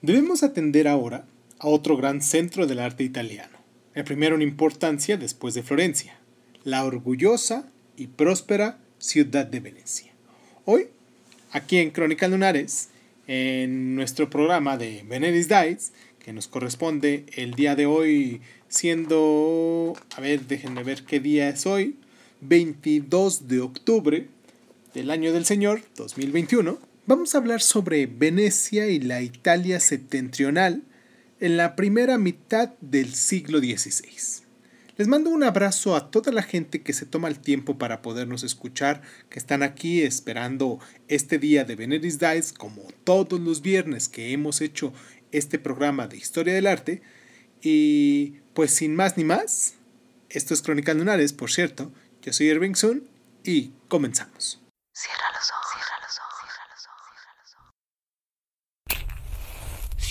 Debemos atender ahora a otro gran centro del arte italiano, el primero en importancia después de Florencia, la orgullosa y próspera ciudad de Venecia. Hoy, aquí en Crónica Lunares, en nuestro programa de Veneris Dies, que nos corresponde el día de hoy siendo, a ver, déjenme ver qué día es hoy, 22 de octubre del año del Señor 2021, Vamos a hablar sobre Venecia y la Italia septentrional en la primera mitad del siglo XVI. Les mando un abrazo a toda la gente que se toma el tiempo para podernos escuchar, que están aquí esperando este día de Veneris Dies, como todos los viernes que hemos hecho este programa de Historia del Arte. Y pues sin más ni más, esto es Crónica Lunares, por cierto. Yo soy Irving Sun y comenzamos. Cierra los ojos.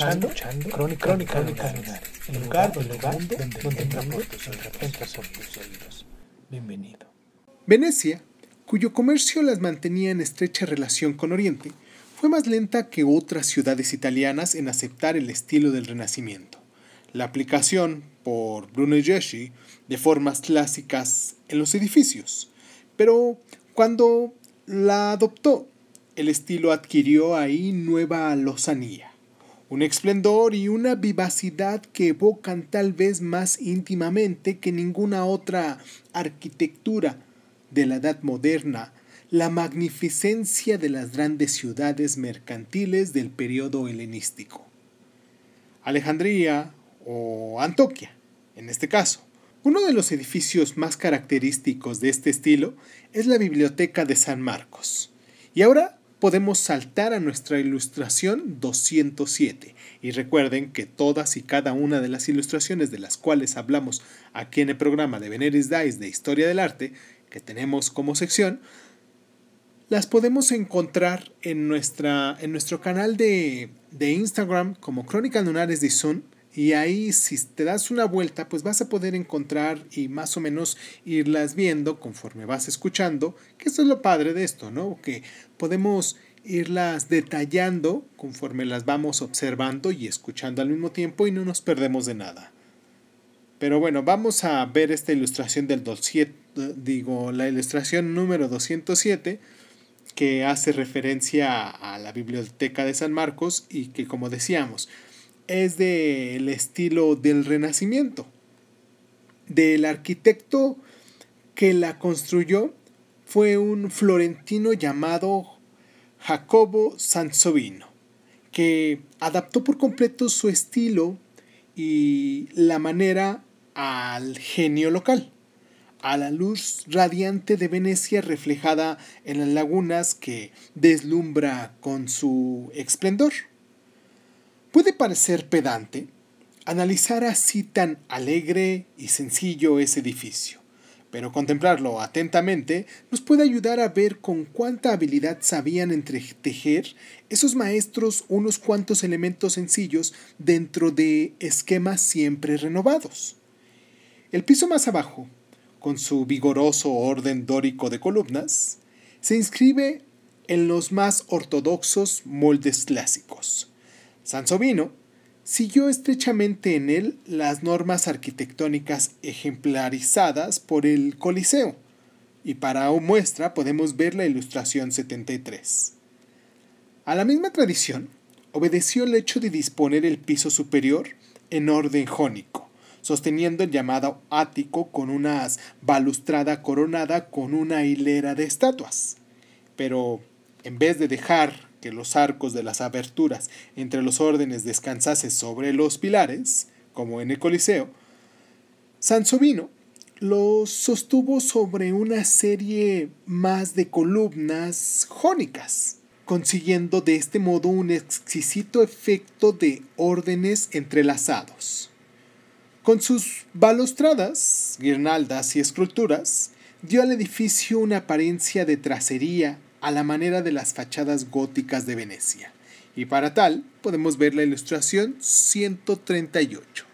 Escuchando, Crónica, Crónica, Crónica el lugar, donde, donde, donde, donde tus oídos. Bienvenido. Venecia, cuyo comercio las mantenía en estrecha relación con Oriente, fue más lenta que otras ciudades italianas en aceptar el estilo del Renacimiento. La aplicación por Brunelleschi de formas clásicas en los edificios. Pero cuando la adoptó el estilo adquirió ahí nueva lozanía, un esplendor y una vivacidad que evocan tal vez más íntimamente que ninguna otra arquitectura de la edad moderna la magnificencia de las grandes ciudades mercantiles del periodo helenístico. Alejandría o Antoquia, en este caso. Uno de los edificios más característicos de este estilo es la Biblioteca de San Marcos. Y ahora podemos saltar a nuestra ilustración 207. Y recuerden que todas y cada una de las ilustraciones de las cuales hablamos aquí en el programa de Veneris Dice de Historia del Arte, que tenemos como sección, las podemos encontrar en, nuestra, en nuestro canal de, de Instagram como Crónica Lunares de Sun y ahí si te das una vuelta, pues vas a poder encontrar y más o menos irlas viendo conforme vas escuchando, que eso es lo padre de esto, ¿no? Que podemos irlas detallando conforme las vamos observando y escuchando al mismo tiempo y no nos perdemos de nada. Pero bueno, vamos a ver esta ilustración del 27, digo, la ilustración número 207 que hace referencia a la biblioteca de San Marcos y que como decíamos, es del estilo del Renacimiento. Del arquitecto que la construyó fue un florentino llamado Jacobo Sansovino, que adaptó por completo su estilo y la manera al genio local, a la luz radiante de Venecia reflejada en las lagunas que deslumbra con su esplendor. Puede parecer pedante analizar así tan alegre y sencillo ese edificio, pero contemplarlo atentamente nos puede ayudar a ver con cuánta habilidad sabían entretejer esos maestros unos cuantos elementos sencillos dentro de esquemas siempre renovados. El piso más abajo, con su vigoroso orden dórico de columnas, se inscribe en los más ortodoxos moldes clásicos Sansovino siguió estrechamente en él las normas arquitectónicas ejemplarizadas por el Coliseo, y para muestra podemos ver la ilustración 73. A la misma tradición, obedeció el hecho de disponer el piso superior en orden jónico, sosteniendo el llamado ático con una balustrada coronada con una hilera de estatuas. Pero, en vez de dejar que los arcos de las aberturas entre los órdenes descansasen sobre los pilares, como en el Coliseo, Sansovino los sostuvo sobre una serie más de columnas jónicas, consiguiendo de este modo un exquisito efecto de órdenes entrelazados. Con sus balustradas, guirnaldas y esculturas, dio al edificio una apariencia de tracería a la manera de las fachadas góticas de Venecia, y para tal podemos ver la ilustración 138.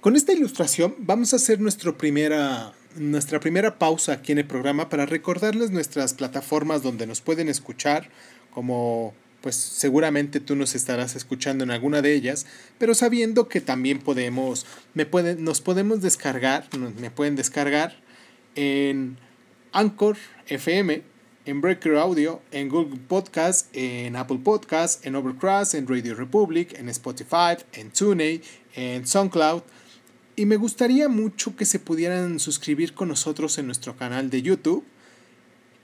Con esta ilustración vamos a hacer nuestra primera, nuestra primera pausa aquí en el programa para recordarles nuestras plataformas donde nos pueden escuchar, como pues seguramente tú nos estarás escuchando en alguna de ellas, pero sabiendo que también podemos, me nos podemos descargar, me pueden descargar en Anchor FM, en Breaker Audio, en Google Podcast, en Apple Podcast, en Overcast, en Radio Republic, en Spotify, en TuneIn, en SoundCloud, y me gustaría mucho que se pudieran suscribir con nosotros en nuestro canal de YouTube.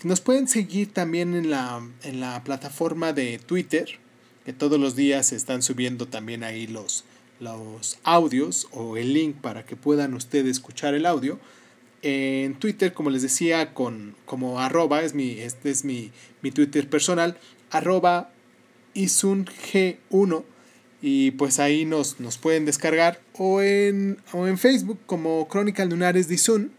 Nos pueden seguir también en la, en la plataforma de Twitter, que todos los días se están subiendo también ahí los, los audios o el link para que puedan ustedes escuchar el audio. En Twitter, como les decía, con, como arroba, es mi, este es mi, mi Twitter personal, arroba isung1 y pues ahí nos, nos pueden descargar o en, o en Facebook como Crónica Lunares de Isun.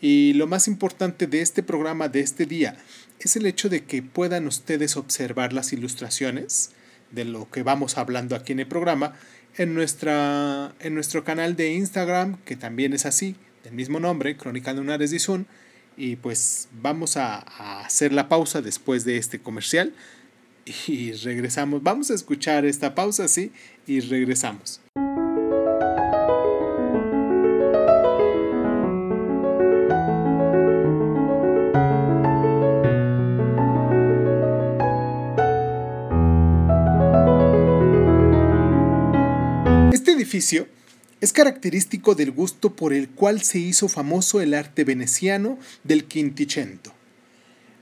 Y lo más importante de este programa de este día es el hecho de que puedan ustedes observar las ilustraciones de lo que vamos hablando aquí en el programa en, nuestra, en nuestro canal de Instagram, que también es así, del mismo nombre, Crónica Lunares de Isun. Y pues vamos a, a hacer la pausa después de este comercial y regresamos. Vamos a escuchar esta pausa, sí, y regresamos. Este edificio es característico del gusto por el cual se hizo famoso el arte veneciano del Quinticento.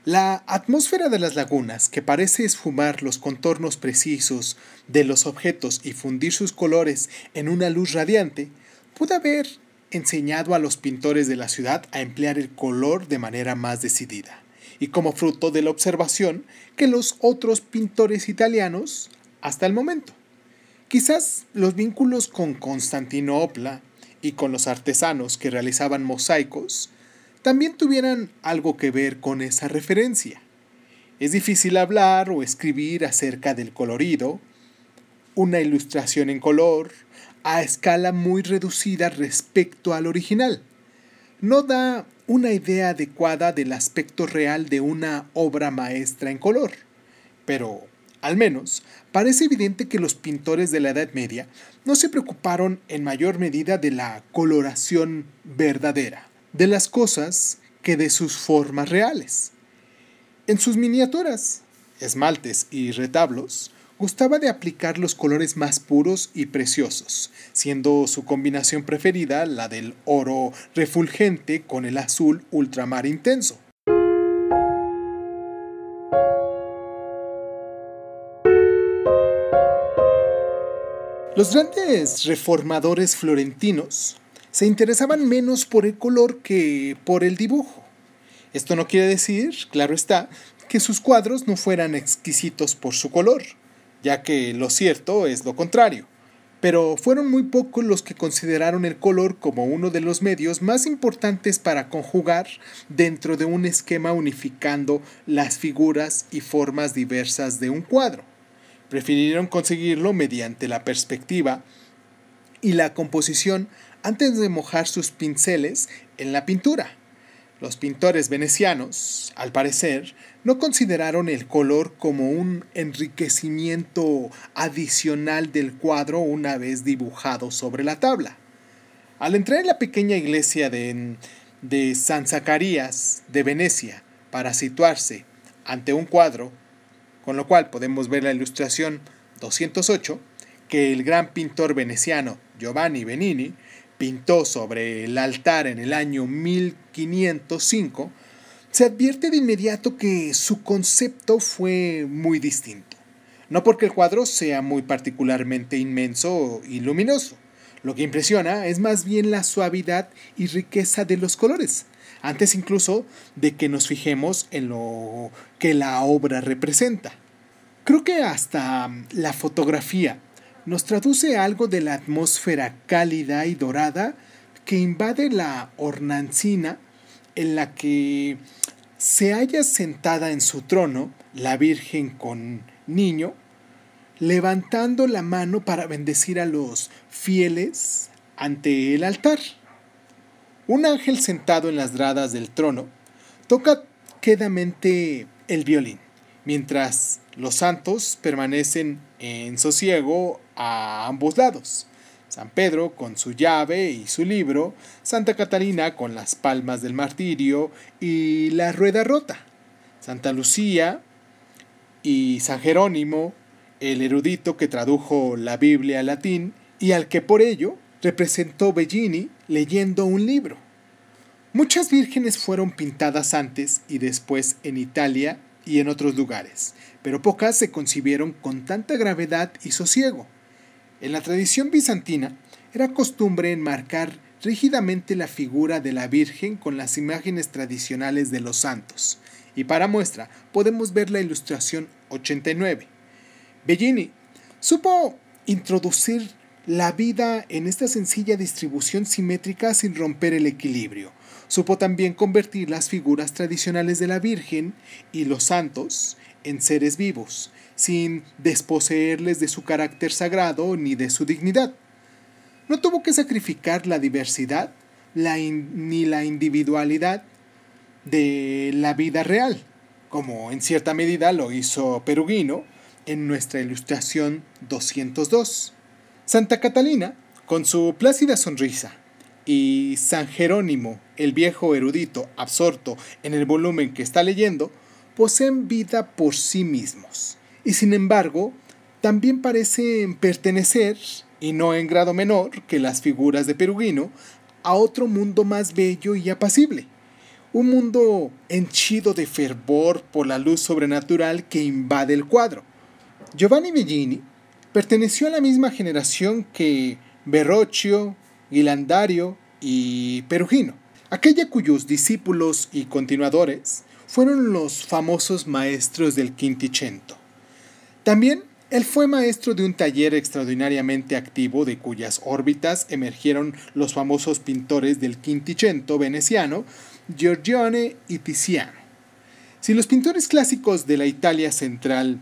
La atmósfera de las lagunas, que parece esfumar los contornos precisos de los objetos y fundir sus colores en una luz radiante, pudo haber enseñado a los pintores de la ciudad a emplear el color de manera más decidida, y como fruto de la observación que los otros pintores italianos hasta el momento. Quizás los vínculos con Constantinopla y con los artesanos que realizaban mosaicos también tuvieran algo que ver con esa referencia. Es difícil hablar o escribir acerca del colorido, una ilustración en color, a escala muy reducida respecto al original. No da una idea adecuada del aspecto real de una obra maestra en color, pero al menos parece evidente que los pintores de la Edad Media no se preocuparon en mayor medida de la coloración verdadera de las cosas que de sus formas reales. En sus miniaturas, esmaltes y retablos, gustaba de aplicar los colores más puros y preciosos, siendo su combinación preferida la del oro refulgente con el azul ultramar intenso. Los grandes reformadores florentinos se interesaban menos por el color que por el dibujo. Esto no quiere decir, claro está, que sus cuadros no fueran exquisitos por su color, ya que lo cierto es lo contrario. Pero fueron muy pocos los que consideraron el color como uno de los medios más importantes para conjugar dentro de un esquema unificando las figuras y formas diversas de un cuadro. Prefirieron conseguirlo mediante la perspectiva y la composición antes de mojar sus pinceles en la pintura. Los pintores venecianos, al parecer, no consideraron el color como un enriquecimiento adicional del cuadro una vez dibujado sobre la tabla. Al entrar en la pequeña iglesia de, de San Zacarías de Venecia para situarse ante un cuadro, con lo cual podemos ver la ilustración 208, que el gran pintor veneciano Giovanni Benini pintó sobre el altar en el año 1505, se advierte de inmediato que su concepto fue muy distinto. No porque el cuadro sea muy particularmente inmenso y luminoso. Lo que impresiona es más bien la suavidad y riqueza de los colores, antes incluso de que nos fijemos en lo que la obra representa. Creo que hasta la fotografía nos traduce algo de la atmósfera cálida y dorada que invade la hornancina en la que se halla sentada en su trono la Virgen con niño, levantando la mano para bendecir a los fieles ante el altar. Un ángel sentado en las gradas del trono toca quedamente el violín, mientras los santos permanecen en sosiego a ambos lados. San Pedro con su llave y su libro, Santa Catalina con las palmas del martirio y la rueda rota, Santa Lucía y San Jerónimo, el erudito que tradujo la Biblia al latín y al que por ello representó Bellini leyendo un libro. Muchas vírgenes fueron pintadas antes y después en Italia y en otros lugares, pero pocas se concibieron con tanta gravedad y sosiego. En la tradición bizantina era costumbre enmarcar rígidamente la figura de la Virgen con las imágenes tradicionales de los santos, y para muestra podemos ver la ilustración 89. Bellini supo introducir la vida en esta sencilla distribución simétrica sin romper el equilibrio. Supo también convertir las figuras tradicionales de la Virgen y los santos en seres vivos, sin desposeerles de su carácter sagrado ni de su dignidad. No tuvo que sacrificar la diversidad ni la individualidad de la vida real, como en cierta medida lo hizo Perugino en nuestra ilustración 202. Santa Catalina, con su plácida sonrisa, y San Jerónimo, el viejo erudito absorto en el volumen que está leyendo, poseen vida por sí mismos, y sin embargo, también parecen pertenecer, y no en grado menor que las figuras de Perugino, a otro mundo más bello y apacible, un mundo henchido de fervor por la luz sobrenatural que invade el cuadro. Giovanni Bellini Perteneció a la misma generación que Verrocchio, Ghilandario y Perugino, aquella cuyos discípulos y continuadores fueron los famosos maestros del Quinticento. También él fue maestro de un taller extraordinariamente activo de cuyas órbitas emergieron los famosos pintores del Quinticento veneciano, Giorgione y Tiziano. Si los pintores clásicos de la Italia central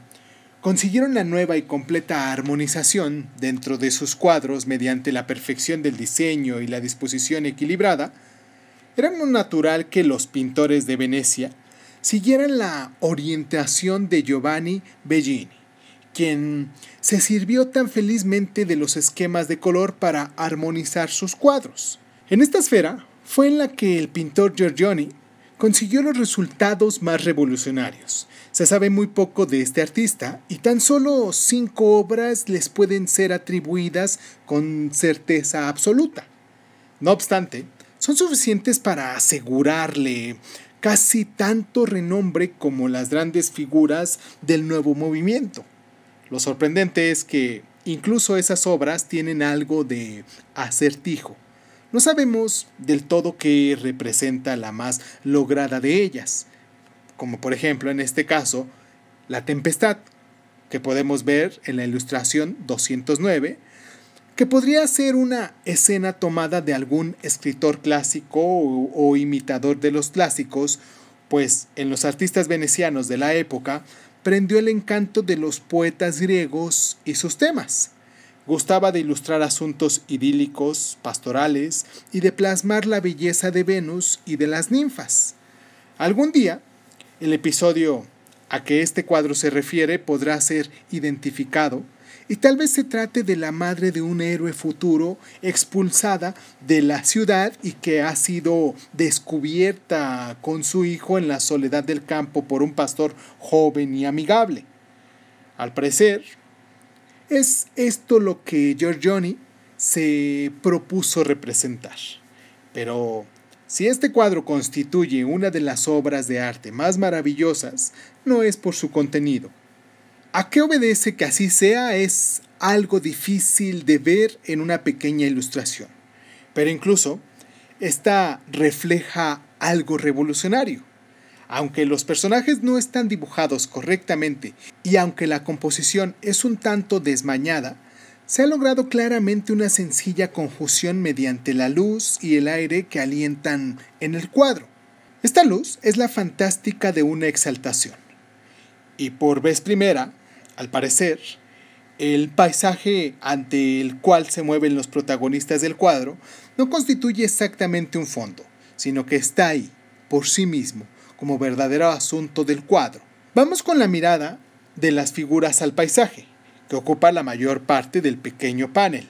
consiguieron la nueva y completa armonización dentro de sus cuadros mediante la perfección del diseño y la disposición equilibrada, era no natural que los pintores de Venecia siguieran la orientación de Giovanni Bellini, quien se sirvió tan felizmente de los esquemas de color para armonizar sus cuadros. En esta esfera fue en la que el pintor Giorgione consiguió los resultados más revolucionarios, se sabe muy poco de este artista y tan solo cinco obras les pueden ser atribuidas con certeza absoluta. No obstante, son suficientes para asegurarle casi tanto renombre como las grandes figuras del nuevo movimiento. Lo sorprendente es que incluso esas obras tienen algo de acertijo. No sabemos del todo qué representa la más lograda de ellas, como por ejemplo en este caso la tempestad, que podemos ver en la ilustración 209, que podría ser una escena tomada de algún escritor clásico o, imitador de los clásicos, pues en los artistas venecianos de la época prendió el encanto de los poetas griegos y sus temas. Gustaba de ilustrar asuntos idílicos, pastorales y de plasmar la belleza de Venus y de las ninfas. Algún día el episodio a que este cuadro se refiere podrá ser identificado y tal vez se trate de la madre de un héroe futuro expulsada de la ciudad y que ha sido descubierta con su hijo en la soledad del campo por un pastor joven y amigable. Al parecer, es esto lo que Giorgione se propuso representar. Pero si este cuadro constituye una de las obras de arte más maravillosas, no es por su contenido. ¿A qué obedece que así sea? Es algo difícil de ver en una pequeña ilustración. Pero incluso, esta refleja algo revolucionario. Aunque los personajes no están dibujados correctamente y aunque la composición es un tanto desmañada, se ha logrado claramente una sencilla conjunción mediante la luz y el aire que alientan en el cuadro. Esta luz es la fantástica de una exaltación. Y por vez primera, al parecer, el paisaje ante el cual se mueven los protagonistas del cuadro no constituye exactamente un fondo, sino que está ahí, por sí mismo, como verdadero asunto del cuadro. Vamos con la mirada de las figuras al paisaje, que ocupa la mayor parte del pequeño panel,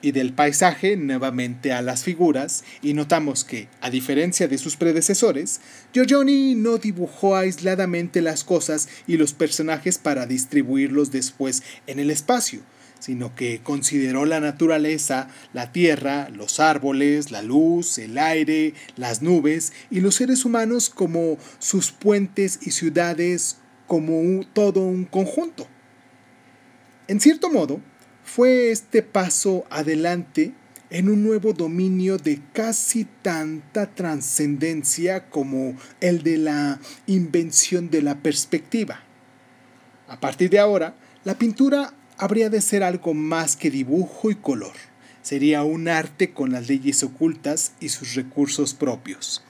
y del paisaje nuevamente a las figuras, y notamos que, a diferencia de sus predecesores, Giorgioni no dibujó aisladamente las cosas y los personajes para distribuirlos después en el espacio, sino que consideró la naturaleza, la tierra, los árboles, la luz, el aire, las nubes y los seres humanos como sus puentes y ciudades como todo un conjunto. En cierto modo, fue este paso adelante en un nuevo dominio de casi tanta trascendencia como el de la invención de la perspectiva. A partir de ahora, la pintura habría de ser algo más que dibujo y color. Sería un arte con las leyes ocultas y sus recursos propios.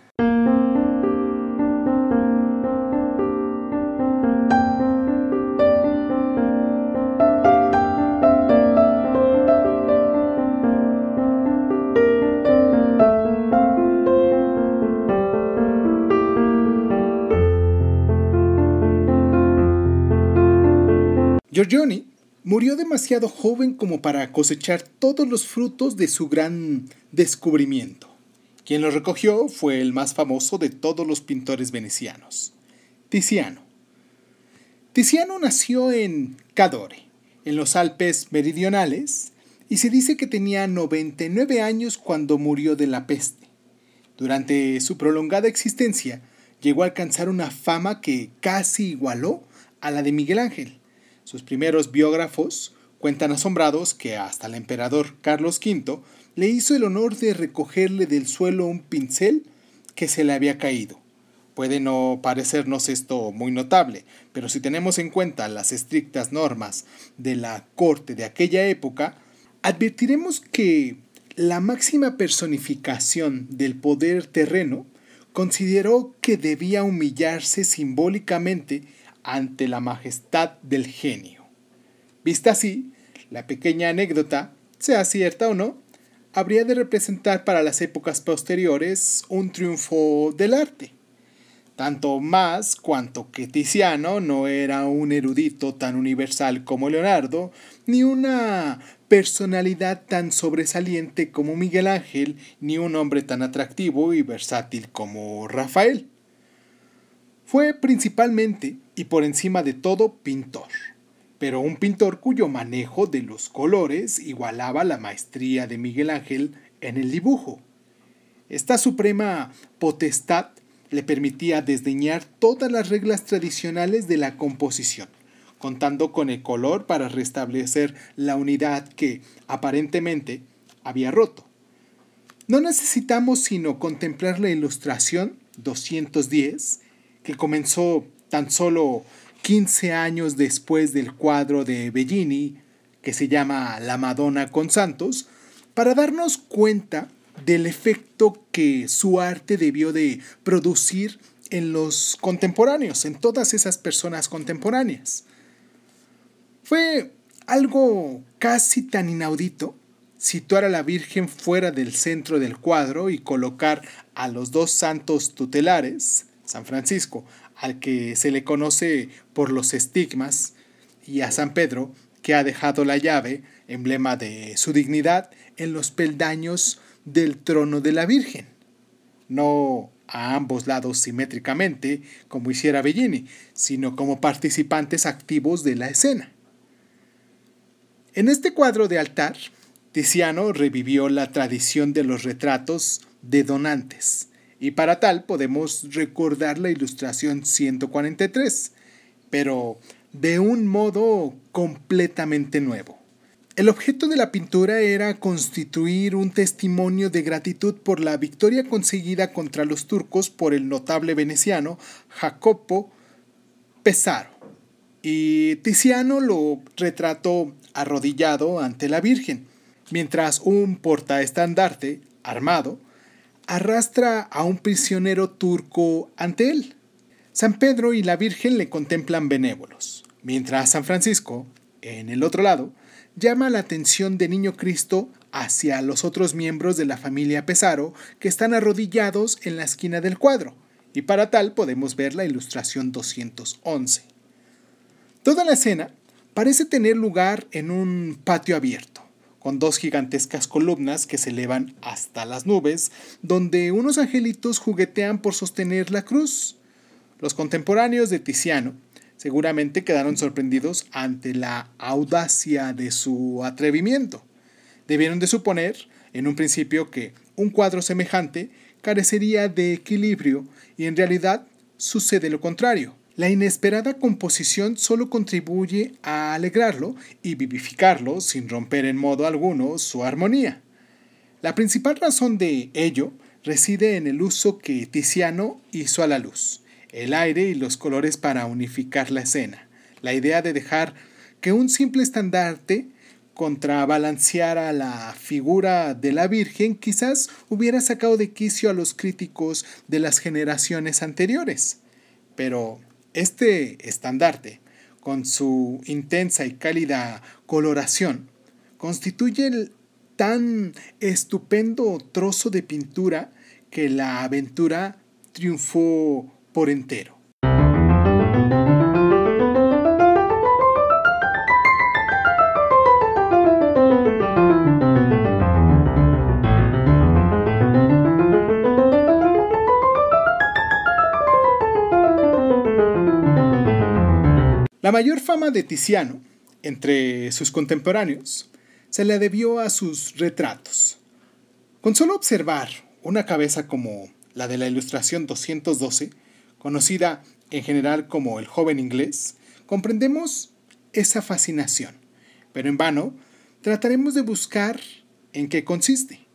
Giorgioni Murió demasiado joven como para cosechar todos los frutos de su gran descubrimiento. Quien lo recogió fue el más famoso de todos los pintores venecianos, Tiziano. Tiziano nació en Cadore, en los Alpes meridionales, y se dice que tenía 99 años cuando murió de la peste. Durante su prolongada existencia, llegó a alcanzar una fama que casi igualó a la de Miguel Ángel sus primeros biógrafos cuentan asombrados que hasta el emperador Carlos V le hizo el honor de recogerle del suelo un pincel que se le había caído. Puede no parecernos esto muy notable, pero si tenemos en cuenta las estrictas normas de la corte de aquella época, advertiremos que la máxima personificación del poder terreno consideró que debía humillarse simbólicamente ante la majestad del genio. Vista así, la pequeña anécdota, sea cierta o no, habría de representar para las épocas posteriores un triunfo del arte. Tanto más cuanto que Tiziano no era un erudito tan universal como Leonardo, ni una personalidad tan sobresaliente como Miguel Ángel, ni un hombre tan atractivo y versátil como Rafael. Fue principalmente y por encima de todo pintor, pero un pintor cuyo manejo de los colores igualaba la maestría de Miguel Ángel en el dibujo. Esta suprema potestad le permitía desdeñar todas las reglas tradicionales de la composición, contando con el color para restablecer la unidad que, aparentemente, había roto. No necesitamos sino contemplar la ilustración 210 que comenzó tan solo 15 años después del cuadro de Bellini, que se llama La Madonna con Santos, para darnos cuenta del efecto que su arte debió de producir en los contemporáneos, en todas esas personas contemporáneas. Fue algo casi tan inaudito situar a la Virgen fuera del centro del cuadro y colocar a los dos santos tutelares, San Francisco, al que se le conoce por los estigmas, y a San Pedro, que ha dejado la llave, emblema de su dignidad, en los peldaños del trono de la Virgen. No a ambos lados simétricamente, como hiciera Bellini, sino como participantes activos de la escena. En este cuadro de altar, Tiziano revivió la tradición de los retratos de donantes, y para tal podemos recordar la ilustración 143, pero de un modo completamente nuevo. El objeto de la pintura era constituir un testimonio de gratitud por la victoria conseguida contra los turcos por el notable veneciano Jacopo Pesaro. Y Tiziano lo retrató arrodillado ante la Virgen, mientras un portaestandarte, armado, arrastra a un prisionero turco ante él. San Pedro y la Virgen le contemplan benévolos, mientras San Francisco, en el otro lado, llama la atención de Niño Cristo hacia los otros miembros de la familia Pesaro que están arrodillados en la esquina del cuadro, y para tal podemos ver la ilustración 211. Toda la escena parece tener lugar en un patio abierto, con dos gigantescas columnas que se elevan hasta las nubes, donde unos angelitos juguetean por sostener la cruz. Los contemporáneos de Tiziano seguramente quedaron sorprendidos ante la audacia de su atrevimiento. Debieron de suponer, en un principio, que un cuadro semejante carecería de equilibrio y en realidad sucede lo contrario. La inesperada composición solo contribuye a alegrarlo y vivificarlo sin romper en modo alguno su armonía. La principal razón de ello reside en el uso que Tiziano hizo a la luz el aire y los colores para unificar la escena. La idea de dejar que un simple estandarte contrabalanceara la figura de la Virgen quizás hubiera sacado de quicio a los críticos de las generaciones anteriores. Pero este estandarte, con su intensa y cálida coloración, constituye el tan estupendo trozo de pintura que la aventura triunfó por entero. Mayor fama de Tiziano entre sus contemporáneos se le debió a sus retratos. Con solo observar una cabeza como la de la ilustración 212, conocida en general como el joven inglés, comprendemos esa fascinación, pero en vano trataremos de buscar en qué consiste.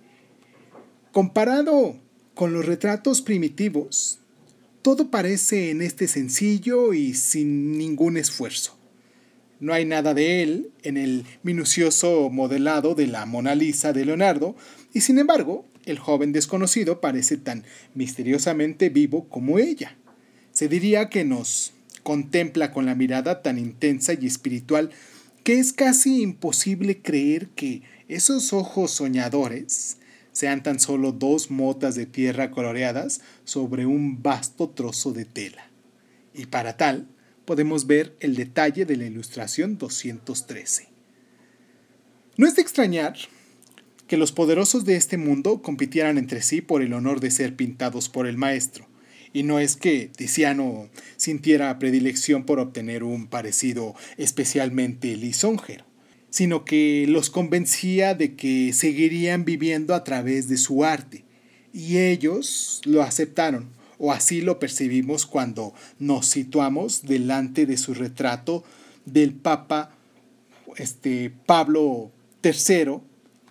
Comparado con los retratos primitivos, todo parece en este sencillo y sin ningún esfuerzo. No hay nada de él en el minucioso modelado de la Mona Lisa de Leonardo, y sin embargo, el joven desconocido parece tan misteriosamente vivo como ella. Se diría que nos contempla con la mirada tan intensa y espiritual que es casi imposible creer que esos ojos soñadores sean tan solo dos motas de tierra coloreadas sobre un vasto trozo de tela. Y para tal, podemos ver el detalle de la ilustración 213. No es de extrañar que los poderosos de este mundo compitieran entre sí por el honor de ser pintados por el maestro, y no es que Tiziano sintiera predilección por obtener un parecido especialmente lisonjero, sino que los convencía de que seguirían viviendo a través de su arte, y ellos lo aceptaron, o así lo percibimos cuando nos situamos delante de su retrato del Papa este, Pablo III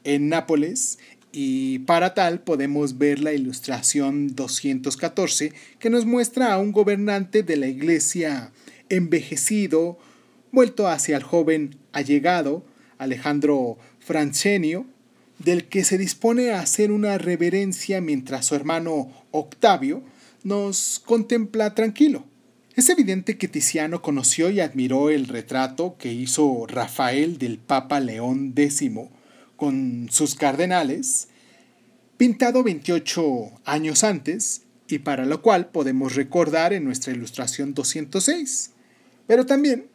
en Nápoles. Y para tal podemos ver la ilustración 214 que nos muestra a un gobernante de la iglesia envejecido, vuelto hacia el joven allegado, Alejandro Francenio, del que se dispone a hacer una reverencia mientras su hermano Octavio nos contempla tranquilo. Es evidente que Tiziano conoció y admiró el retrato que hizo Rafael del Papa León X con sus cardenales, pintado 28 años antes y para lo cual podemos recordar en nuestra ilustración 206. Pero también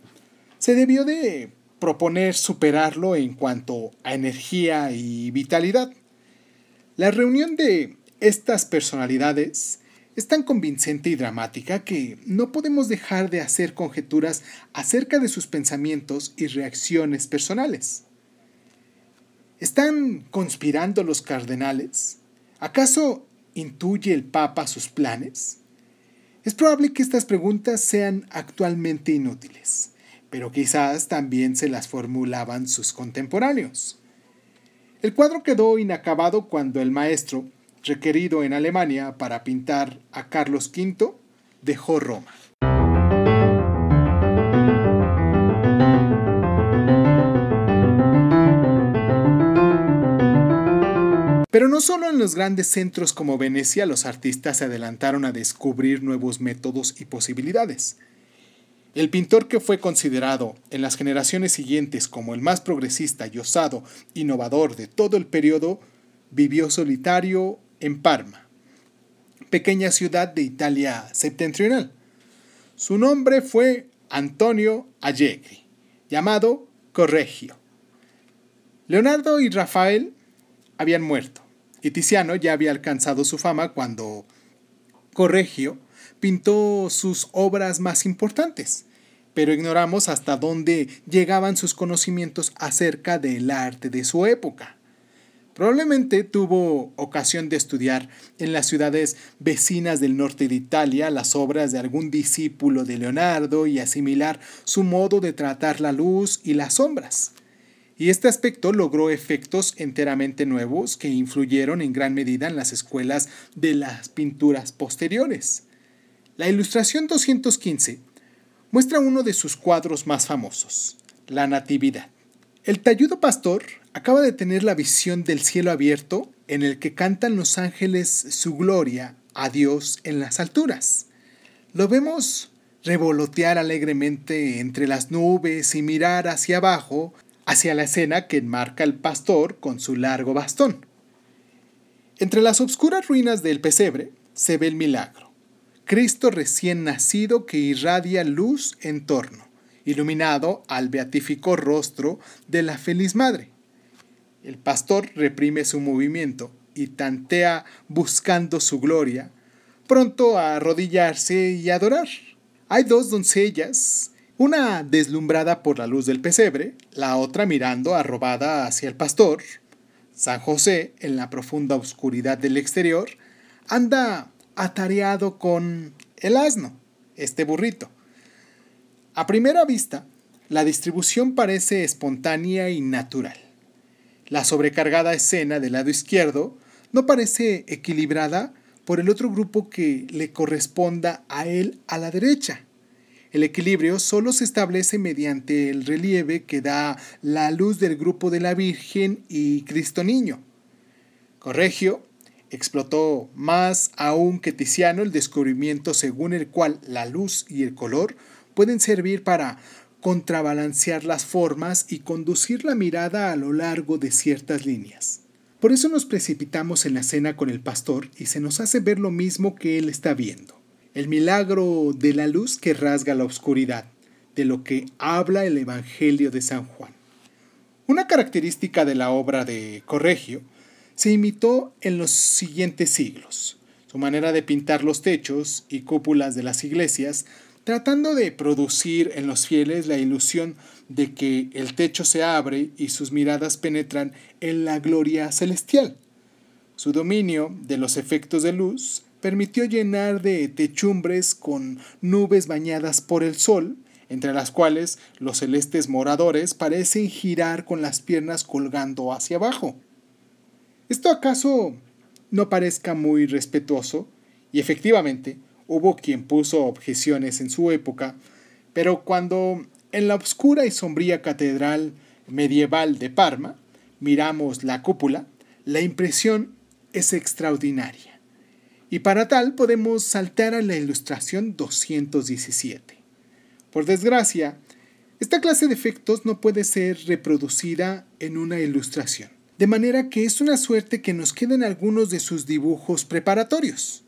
se debió de proponer superarlo en cuanto a energía y vitalidad. La reunión de estas personalidades es tan convincente y dramática que no podemos dejar de hacer conjeturas acerca de sus pensamientos y reacciones personales. ¿Están conspirando los cardenales? ¿Acaso intuye el Papa sus planes? Es probable que estas preguntas sean actualmente inútiles, pero quizás también se las formulaban sus contemporáneos. El cuadro quedó inacabado cuando el maestro, requerido en Alemania para pintar a Carlos V, dejó Roma. Pero no solo en los grandes centros como Venecia los artistas se adelantaron a descubrir nuevos métodos y posibilidades. El pintor que fue considerado en las generaciones siguientes como el más progresista y osado innovador de todo el periodo vivió solitario en Parma, pequeña ciudad de Italia septentrional. Su nombre fue Antonio Allegri, llamado Correggio. Leonardo y Rafael habían muerto, y Tiziano ya había alcanzado su fama cuando Correggio pintó sus obras más importantes, pero ignoramos hasta dónde llegaban sus conocimientos acerca del arte de su época. Probablemente tuvo ocasión de estudiar en las ciudades vecinas del norte de Italia las obras de algún discípulo de Leonardo y asimilar su modo de tratar la luz y las sombras y este aspecto logró efectos enteramente nuevos que influyeron en gran medida en las escuelas de las pinturas posteriores. La ilustración 215 muestra uno de sus cuadros más famosos, La Natividad. El talludo pastor acaba de tener la visión del cielo abierto en el que cantan los ángeles su gloria a Dios en las alturas. Lo vemos revolotear alegremente entre las nubes y mirar hacia abajo hacia la escena que enmarca el pastor con su largo bastón. Entre las obscuras ruinas del pesebre se ve el milagro. Cristo recién nacido que irradia luz en torno, iluminado al beatífico rostro de la feliz madre. El pastor reprime su movimiento y tantea buscando su gloria, pronto a arrodillarse y adorar. Hay dos doncellas una deslumbrada por la luz del pesebre, la otra mirando arrobada hacia el pastor. San José, en la profunda oscuridad del exterior, anda atareado con el asno, este burrito. A primera vista, la distribución parece espontánea y natural. La sobrecargada escena del lado izquierdo no parece equilibrada por el otro grupo que le corresponda a él a la derecha. El equilibrio solo se establece mediante el relieve que da la luz del grupo de la Virgen y Cristo Niño. Corregio explotó más aún que Tiziano el descubrimiento según el cual la luz y el color pueden servir para contrabalancear las formas y conducir la mirada a lo largo de ciertas líneas. Por eso nos precipitamos en la cena con el pastor y se nos hace ver lo mismo que él está viendo el milagro de la luz que rasga la oscuridad, de lo que habla el Evangelio de San Juan. Una característica de la obra de Corregio se imitó en los siguientes siglos. Su manera de pintar los techos y cúpulas de las iglesias, tratando de producir en los fieles la ilusión de que el techo se abre y sus miradas penetran en la gloria celestial. Su dominio de los efectos de luz permitió llenar de techumbres con nubes bañadas por el sol, entre las cuales los celestes moradores parecen girar con las piernas colgando hacia abajo. ¿Esto acaso no parezca muy respetuoso? Y efectivamente, hubo quien puso objeciones en su época, pero cuando en la oscura y sombría catedral medieval de Parma miramos la cúpula, la impresión es extraordinaria y para tal podemos saltar a la ilustración 217. Por desgracia, esta clase de efectos no puede ser reproducida en una ilustración, de manera que es una suerte que nos queden algunos de sus dibujos preparatorios.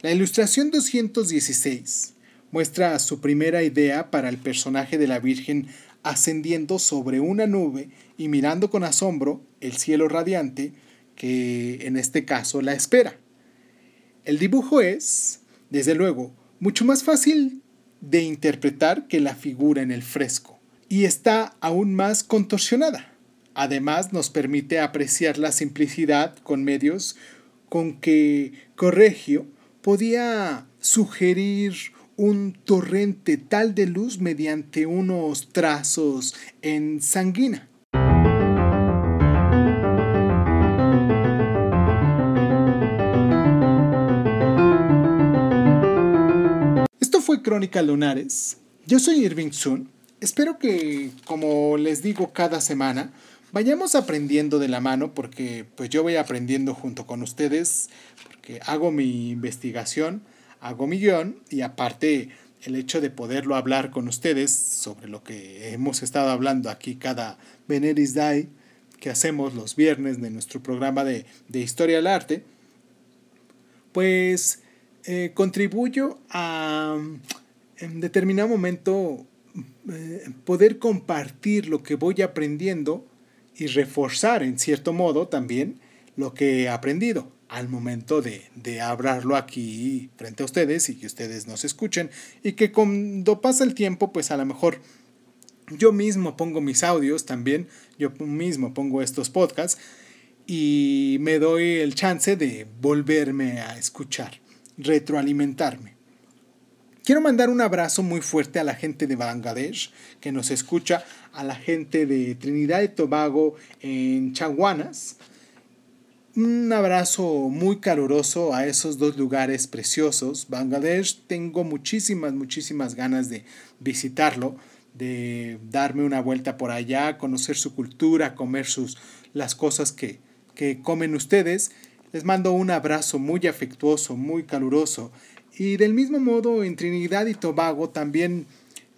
La ilustración 216 muestra su primera idea para el personaje de la Virgen ascendiendo sobre una nube y mirando con asombro el cielo radiante que en este caso la espera. El dibujo es, desde luego, mucho más fácil de interpretar que la figura en el fresco, y está aún más contorsionada. Además, nos permite apreciar la simplicidad con medios con que Corregio podía sugerir un torrente tal de luz mediante unos trazos en sanguina. Esto fue Crónica Lunares. Yo soy Irving Sun. Espero que, como les digo cada semana, vayamos aprendiendo de la mano porque pues yo voy aprendiendo junto con ustedes porque hago mi investigación, hago mi guion y aparte el hecho de poderlo hablar con ustedes sobre lo que hemos estado hablando aquí cada Veneris Day que hacemos los viernes de nuestro programa de, Historia del Arte, pues eh, contribuyo a en determinado momento eh, poder compartir lo que voy aprendiendo y reforzar en cierto modo también lo que he aprendido al momento de, de, hablarlo aquí frente a ustedes y que ustedes nos escuchen y que cuando pasa el tiempo pues a lo mejor yo mismo pongo mis audios también, yo mismo pongo estos podcasts y me doy el chance de volverme a escuchar, retroalimentarme. Quiero mandar un abrazo muy fuerte a la gente de Bangladesh que nos escucha, a la gente de Trinidad y Tobago en Chaguanas. Un abrazo muy caluroso a esos dos lugares preciosos. Bangladesh, tengo muchísimas, muchísimas ganas de visitarlo, de darme una vuelta por allá, conocer su cultura, comer sus, las cosas que, que comen ustedes. Les mando un abrazo muy afectuoso, muy caluroso y del mismo modo en Trinidad y Tobago también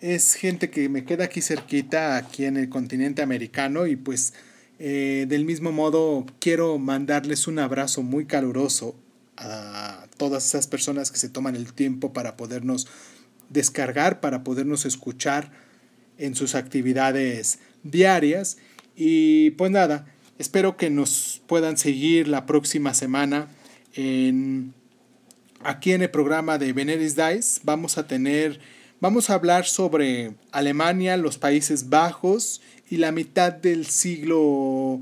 es gente que me queda aquí cerquita, aquí en el continente americano y pues eh, del mismo modo quiero mandarles un abrazo muy caluroso a todas esas personas que se toman el tiempo para podernos descargar, para podernos escuchar en sus actividades diarias. Y pues nada, espero que nos puedan seguir la próxima semana en aquí en el programa de Veneris Dice vamos a tener, vamos a hablar sobre Alemania, los Países Bajos y la mitad del siglo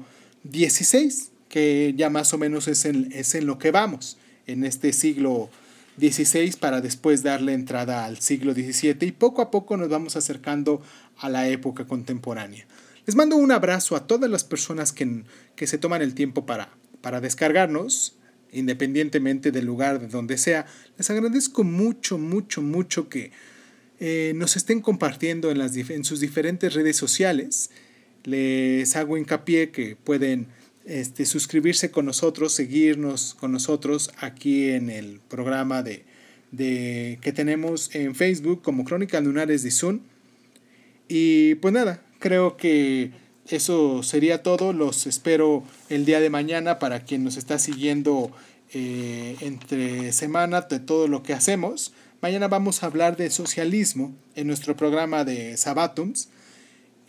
XVI, que ya más o menos es en, es en lo que vamos, en este siglo XVI para después darle entrada al siglo XVII y poco a poco nos vamos acercando a la época contemporánea. Les mando un abrazo a todas las personas que, que se toman el tiempo para, para descargarnos independientemente del lugar de donde sea. Les agradezco mucho, mucho, mucho que eh, nos estén compartiendo en, sus diferentes redes sociales. Les hago hincapié que pueden este, suscribirse con nosotros, seguirnos con nosotros aquí en el programa de, que tenemos en Facebook como Crónicas Lunares de Zoom. Y pues nada, creo que eso sería todo. Los espero el día de mañana para quien nos está siguiendo eh, entre semana de todo lo que hacemos. Mañana vamos a hablar de socialismo en nuestro programa de Sabatums.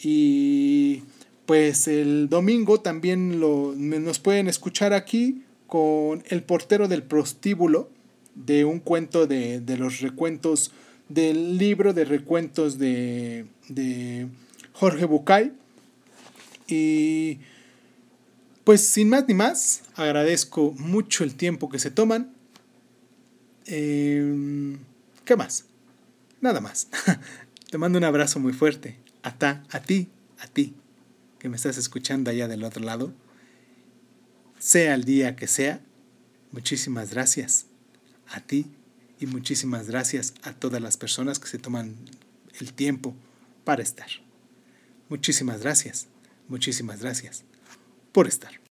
Y pues el domingo también lo, nos pueden escuchar aquí con El portero del prostíbulo, de un cuento de, de los recuentos, del libro de recuentos de, de Jorge Bucay. Y pues sin más ni más, agradezco mucho el tiempo que se toman. Em, ¿Qué más? Nada más. Te mando un abrazo muy fuerte. A, a ti, a ti, que me estás escuchando allá del otro lado. Sea el día que sea, muchísimas gracias a ti y muchísimas gracias a todas las personas que se toman el tiempo para estar. Muchísimas gracias, muchísimas gracias por estar.